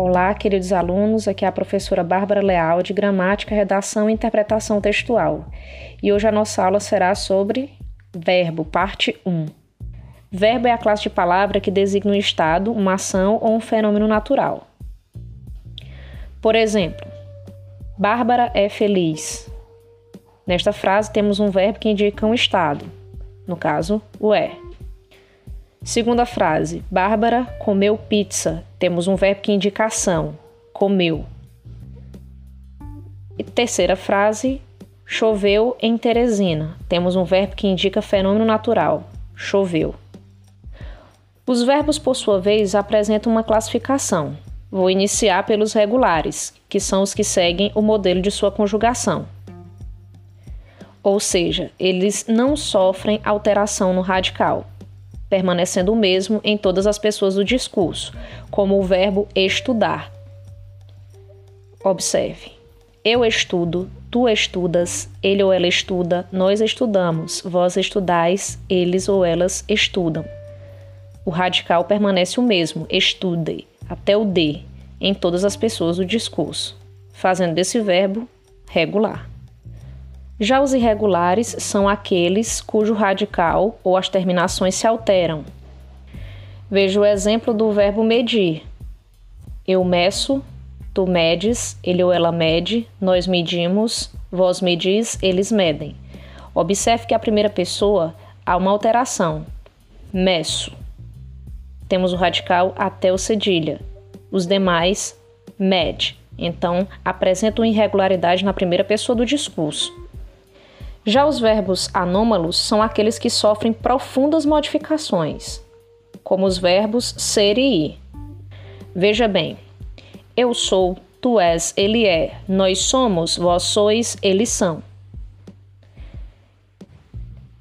Olá, queridos alunos, aqui é a professora Bárbara Leal de Gramática, Redação e Interpretação Textual. E hoje a nossa aula será sobre verbo, parte 1. Verbo é a classe de palavra que designa um estado, uma ação ou um fenômeno natural. Por exemplo, Bárbara é feliz. Nesta frase temos um verbo que indica um estado, no caso, o é. Segunda frase: Bárbara comeu pizza. Temos um verbo que indica ação, comeu. E terceira frase: Choveu em Teresina. Temos um verbo que indica fenômeno natural, choveu. Os verbos, por sua vez, apresentam uma classificação. Vou iniciar pelos regulares, que são os que seguem o modelo de sua conjugação. Ou seja, eles não sofrem alteração no radical permanecendo o mesmo em todas as pessoas do discurso, como o verbo estudar. Observe: eu estudo, tu estudas, ele ou ela estuda, nós estudamos, vós estudais, eles ou elas estudam. O radical permanece o mesmo, estude, até o de, em todas as pessoas do discurso, fazendo desse verbo regular. Já os irregulares são aqueles cujo radical ou as terminações se alteram. Veja o exemplo do verbo medir. Eu meço, tu medes, ele ou ela mede, nós medimos, vós medis, eles medem. Observe que a primeira pessoa há uma alteração. Meço. Temos o radical até o cedilha. Os demais, mede. Então, apresentam irregularidade na primeira pessoa do discurso. Já os verbos anômalos são aqueles que sofrem profundas modificações, como os verbos ser e ir. Veja bem, eu sou, tu és, ele é, nós somos, vós sois, eles são.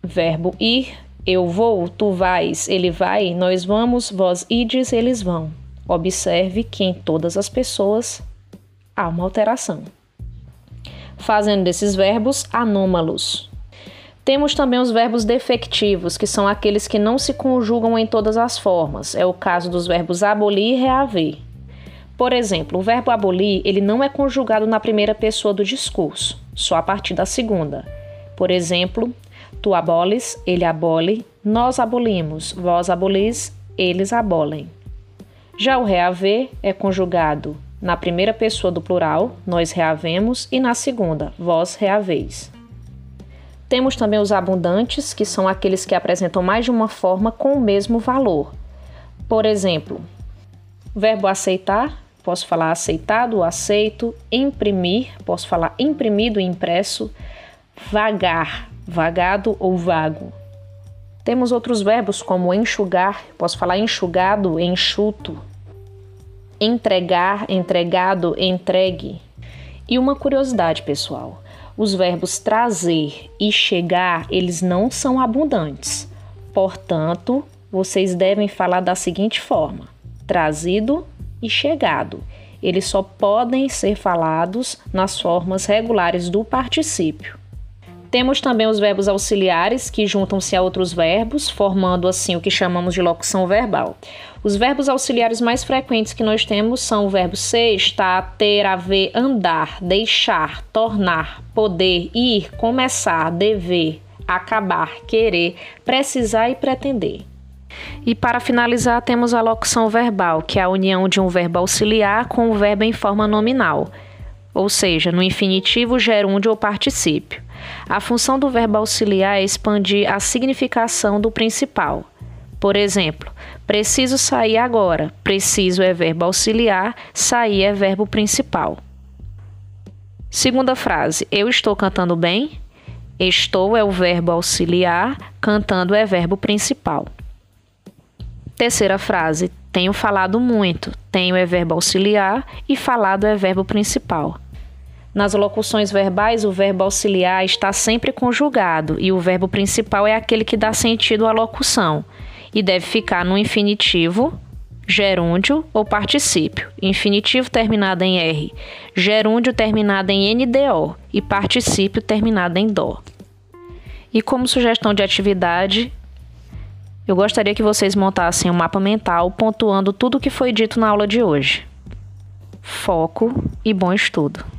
Verbo ir, eu vou, tu vais, ele vai, nós vamos, vós ides, eles vão. Observe que em todas as pessoas há uma alteração fazendo desses verbos anômalos. Temos também os verbos defectivos, que são aqueles que não se conjugam em todas as formas. É o caso dos verbos abolir e reaver. Por exemplo, o verbo abolir, ele não é conjugado na primeira pessoa do discurso, só a partir da segunda. Por exemplo, tu aboles, ele abole, nós abolimos, vós abolis, eles abolem. Já o reaver é conjugado na primeira pessoa do plural, nós reavemos, e na segunda, vós reaveis. Temos também os abundantes, que são aqueles que apresentam mais de uma forma com o mesmo valor. Por exemplo, verbo aceitar, posso falar aceitado, aceito, imprimir, posso falar imprimido, impresso, vagar, vagado ou vago. Temos outros verbos como enxugar, posso falar enxugado, enxuto, entregar, entregado, entregue. E uma curiosidade, pessoal: os verbos trazer e chegar, eles não são abundantes. Portanto, vocês devem falar da seguinte forma: trazido e chegado. Eles só podem ser falados nas formas regulares do particípio. Temos também os verbos auxiliares, que juntam-se a outros verbos, formando assim o que chamamos de locução verbal. Os verbos auxiliares mais frequentes que nós temos são o verbo ser, estar, ter, haver, andar, deixar, tornar, poder, ir, começar, dever, acabar, querer, precisar e pretender. E para finalizar, temos a locução verbal, que é a união de um verbo auxiliar com o um verbo em forma nominal, ou seja, no infinitivo, gerúndio ou particípio. A função do verbo auxiliar é expandir a significação do principal. Por exemplo, preciso sair agora. Preciso é verbo auxiliar, sair é verbo principal. Segunda frase: Eu estou cantando bem? Estou é o verbo auxiliar, cantando é verbo principal. Terceira frase: Tenho falado muito. Tenho é verbo auxiliar e falado é verbo principal. Nas locuções verbais, o verbo auxiliar está sempre conjugado e o verbo principal é aquele que dá sentido à locução e deve ficar no infinitivo, gerúndio ou particípio. Infinitivo terminado em R, gerúndio terminado em NDO e particípio terminado em DO. E como sugestão de atividade, eu gostaria que vocês montassem um mapa mental pontuando tudo o que foi dito na aula de hoje. foco e bom estudo.